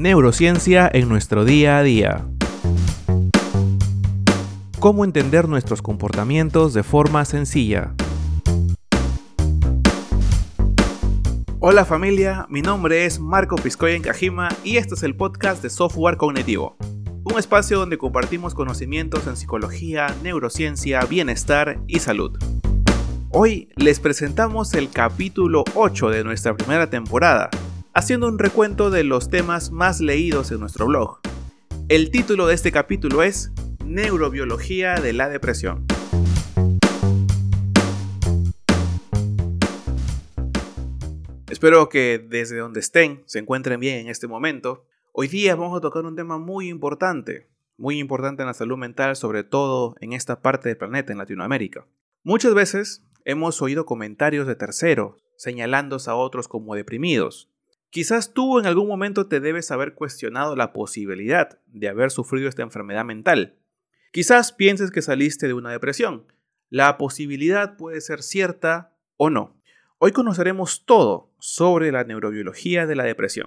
Neurociencia en nuestro día a día. Cómo entender nuestros comportamientos de forma sencilla. Hola familia, mi nombre es Marco Piscoya en Kajima y este es el podcast de Software Cognitivo. Un espacio donde compartimos conocimientos en psicología, neurociencia, bienestar y salud. Hoy les presentamos el capítulo 8 de nuestra primera temporada, haciendo un recuento de los temas más leídos en nuestro blog. El título de este capítulo es Neurobiología de la depresión. Espero que desde donde estén se encuentren bien en este momento. Hoy día vamos a tocar un tema muy importante, muy importante en la salud mental, sobre todo en esta parte del planeta, en Latinoamérica. Muchas veces hemos oído comentarios de terceros señalándose a otros como deprimidos. Quizás tú en algún momento te debes haber cuestionado la posibilidad de haber sufrido esta enfermedad mental. Quizás pienses que saliste de una depresión. La posibilidad puede ser cierta o no. Hoy conoceremos todo sobre la neurobiología de la depresión.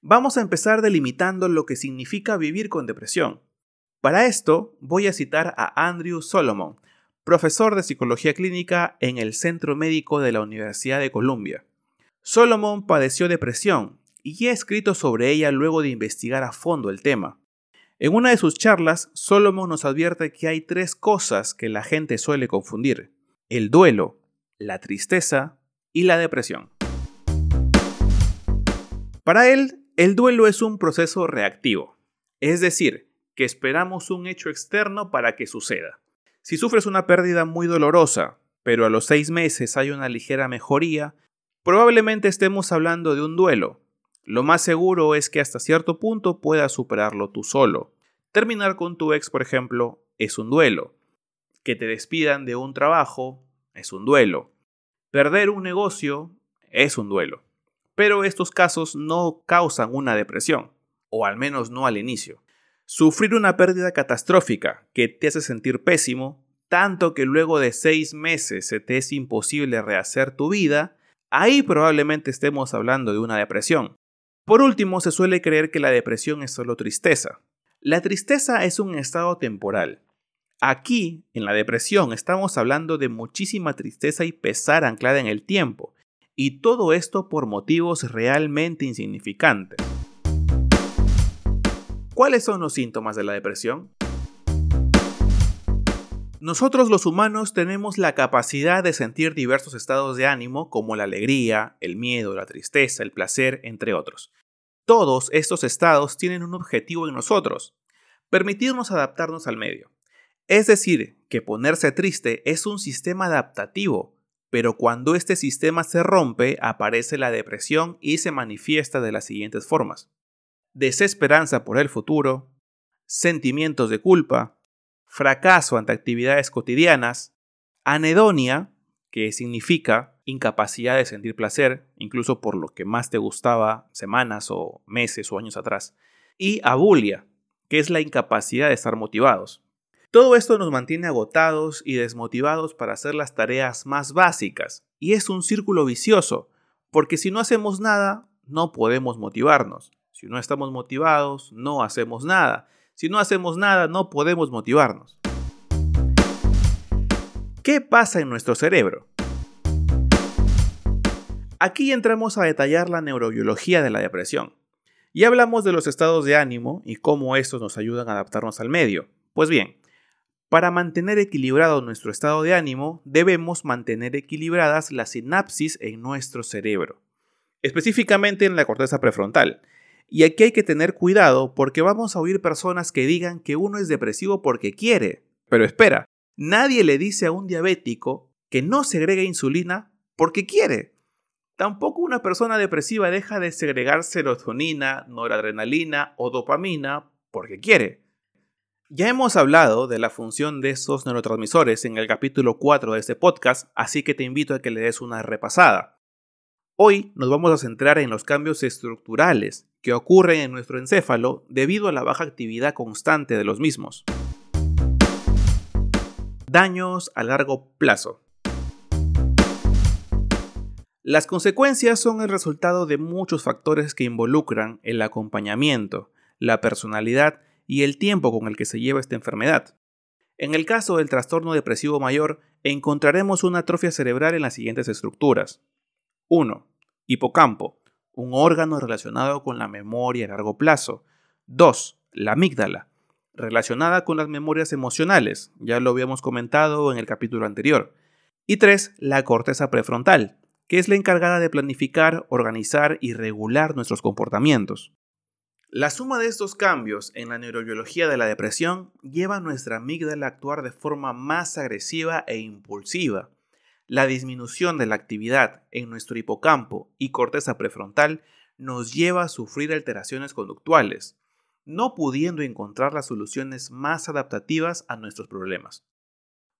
Vamos a empezar delimitando lo que significa vivir con depresión. Para esto voy a citar a Andrew Solomon, profesor de psicología clínica en el Centro Médico de la Universidad de Columbia. Solomon padeció depresión y ha escrito sobre ella luego de investigar a fondo el tema. En una de sus charlas, Solomon nos advierte que hay tres cosas que la gente suele confundir el duelo, la tristeza y la depresión. Para él, el duelo es un proceso reactivo, es decir, que esperamos un hecho externo para que suceda. Si sufres una pérdida muy dolorosa, pero a los seis meses hay una ligera mejoría, probablemente estemos hablando de un duelo. Lo más seguro es que hasta cierto punto puedas superarlo tú solo. Terminar con tu ex, por ejemplo, es un duelo que te despidan de un trabajo es un duelo. Perder un negocio es un duelo. Pero estos casos no causan una depresión, o al menos no al inicio. Sufrir una pérdida catastrófica que te hace sentir pésimo, tanto que luego de seis meses se te es imposible rehacer tu vida, ahí probablemente estemos hablando de una depresión. Por último, se suele creer que la depresión es solo tristeza. La tristeza es un estado temporal, Aquí, en la depresión, estamos hablando de muchísima tristeza y pesar anclada en el tiempo, y todo esto por motivos realmente insignificantes. ¿Cuáles son los síntomas de la depresión? Nosotros los humanos tenemos la capacidad de sentir diversos estados de ánimo como la alegría, el miedo, la tristeza, el placer, entre otros. Todos estos estados tienen un objetivo en nosotros, permitirnos adaptarnos al medio. Es decir, que ponerse triste es un sistema adaptativo, pero cuando este sistema se rompe aparece la depresión y se manifiesta de las siguientes formas. Desesperanza por el futuro, sentimientos de culpa, fracaso ante actividades cotidianas, anedonia, que significa incapacidad de sentir placer, incluso por lo que más te gustaba semanas o meses o años atrás, y abulia, que es la incapacidad de estar motivados. Todo esto nos mantiene agotados y desmotivados para hacer las tareas más básicas, y es un círculo vicioso, porque si no hacemos nada, no podemos motivarnos. Si no estamos motivados, no hacemos nada. Si no hacemos nada, no podemos motivarnos. ¿Qué pasa en nuestro cerebro? Aquí entramos a detallar la neurobiología de la depresión. Y hablamos de los estados de ánimo y cómo estos nos ayudan a adaptarnos al medio. Pues bien, para mantener equilibrado nuestro estado de ánimo, debemos mantener equilibradas las sinapsis en nuestro cerebro, específicamente en la corteza prefrontal. Y aquí hay que tener cuidado porque vamos a oír personas que digan que uno es depresivo porque quiere. Pero espera, nadie le dice a un diabético que no segrega insulina porque quiere. Tampoco una persona depresiva deja de segregar serotonina, noradrenalina o dopamina porque quiere. Ya hemos hablado de la función de esos neurotransmisores en el capítulo 4 de este podcast, así que te invito a que le des una repasada. Hoy nos vamos a centrar en los cambios estructurales que ocurren en nuestro encéfalo debido a la baja actividad constante de los mismos. Daños a largo plazo. Las consecuencias son el resultado de muchos factores que involucran el acompañamiento, la personalidad y el tiempo con el que se lleva esta enfermedad. En el caso del trastorno depresivo mayor, encontraremos una atrofia cerebral en las siguientes estructuras. 1. Hipocampo, un órgano relacionado con la memoria a largo plazo. 2. La amígdala, relacionada con las memorias emocionales, ya lo habíamos comentado en el capítulo anterior. Y 3. La corteza prefrontal, que es la encargada de planificar, organizar y regular nuestros comportamientos. La suma de estos cambios en la neurobiología de la depresión lleva a nuestra amígdala a actuar de forma más agresiva e impulsiva. La disminución de la actividad en nuestro hipocampo y corteza prefrontal nos lleva a sufrir alteraciones conductuales, no pudiendo encontrar las soluciones más adaptativas a nuestros problemas.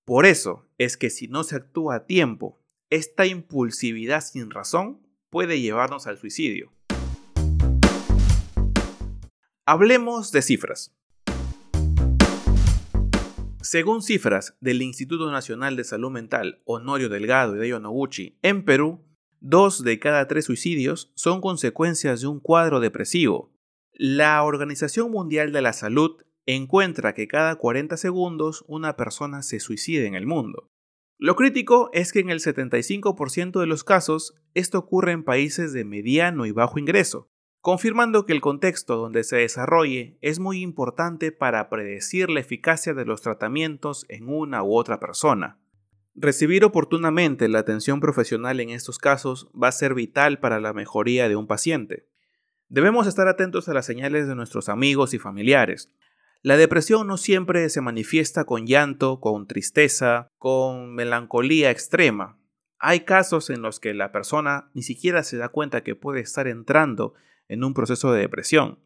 Por eso es que si no se actúa a tiempo esta impulsividad sin razón puede llevarnos al suicidio. Hablemos de cifras. Según cifras del Instituto Nacional de Salud Mental Honorio Delgado y de Noguchi, en Perú, dos de cada tres suicidios son consecuencias de un cuadro depresivo. La Organización Mundial de la Salud encuentra que cada 40 segundos una persona se suicida en el mundo. Lo crítico es que en el 75% de los casos esto ocurre en países de mediano y bajo ingreso, confirmando que el contexto donde se desarrolle es muy importante para predecir la eficacia de los tratamientos en una u otra persona. Recibir oportunamente la atención profesional en estos casos va a ser vital para la mejoría de un paciente. Debemos estar atentos a las señales de nuestros amigos y familiares, la depresión no siempre se manifiesta con llanto, con tristeza, con melancolía extrema. Hay casos en los que la persona ni siquiera se da cuenta que puede estar entrando en un proceso de depresión.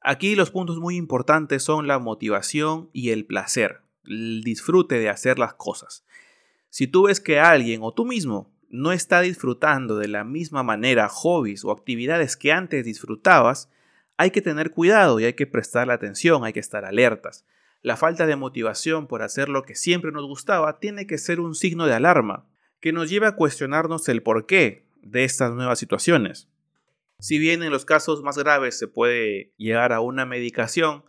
Aquí los puntos muy importantes son la motivación y el placer, el disfrute de hacer las cosas. Si tú ves que alguien o tú mismo no está disfrutando de la misma manera hobbies o actividades que antes disfrutabas, hay que tener cuidado y hay que prestarle atención, hay que estar alertas. La falta de motivación por hacer lo que siempre nos gustaba tiene que ser un signo de alarma, que nos lleve a cuestionarnos el porqué de estas nuevas situaciones. Si bien en los casos más graves se puede llegar a una medicación,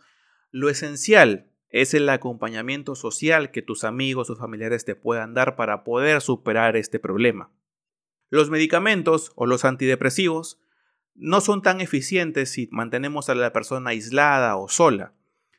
lo esencial es el acompañamiento social que tus amigos o familiares te puedan dar para poder superar este problema. Los medicamentos o los antidepresivos no son tan eficientes si mantenemos a la persona aislada o sola.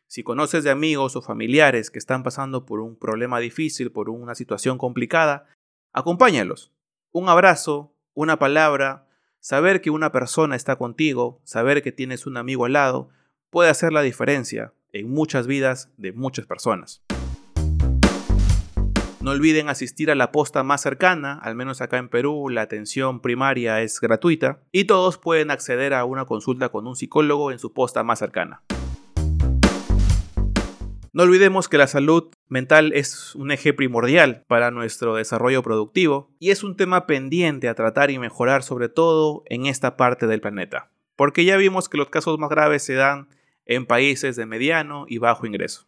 Si conoces de amigos o familiares que están pasando por un problema difícil, por una situación complicada, acompáñalos. Un abrazo, una palabra, saber que una persona está contigo, saber que tienes un amigo al lado, puede hacer la diferencia en muchas vidas de muchas personas. No olviden asistir a la posta más cercana, al menos acá en Perú la atención primaria es gratuita y todos pueden acceder a una consulta con un psicólogo en su posta más cercana. No olvidemos que la salud mental es un eje primordial para nuestro desarrollo productivo y es un tema pendiente a tratar y mejorar sobre todo en esta parte del planeta, porque ya vimos que los casos más graves se dan en países de mediano y bajo ingreso.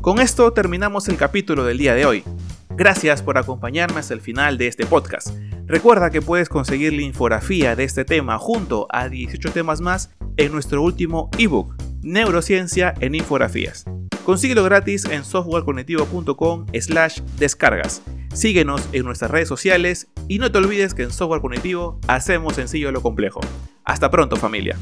Con esto terminamos el capítulo del día de hoy. Gracias por acompañarme hasta el final de este podcast. Recuerda que puedes conseguir la infografía de este tema junto a 18 temas más en nuestro último ebook, Neurociencia en Infografías. Consíguelo gratis en softwarecognitivo.com slash descargas. Síguenos en nuestras redes sociales y no te olvides que en Software Cognitivo hacemos sencillo lo complejo. Hasta pronto familia.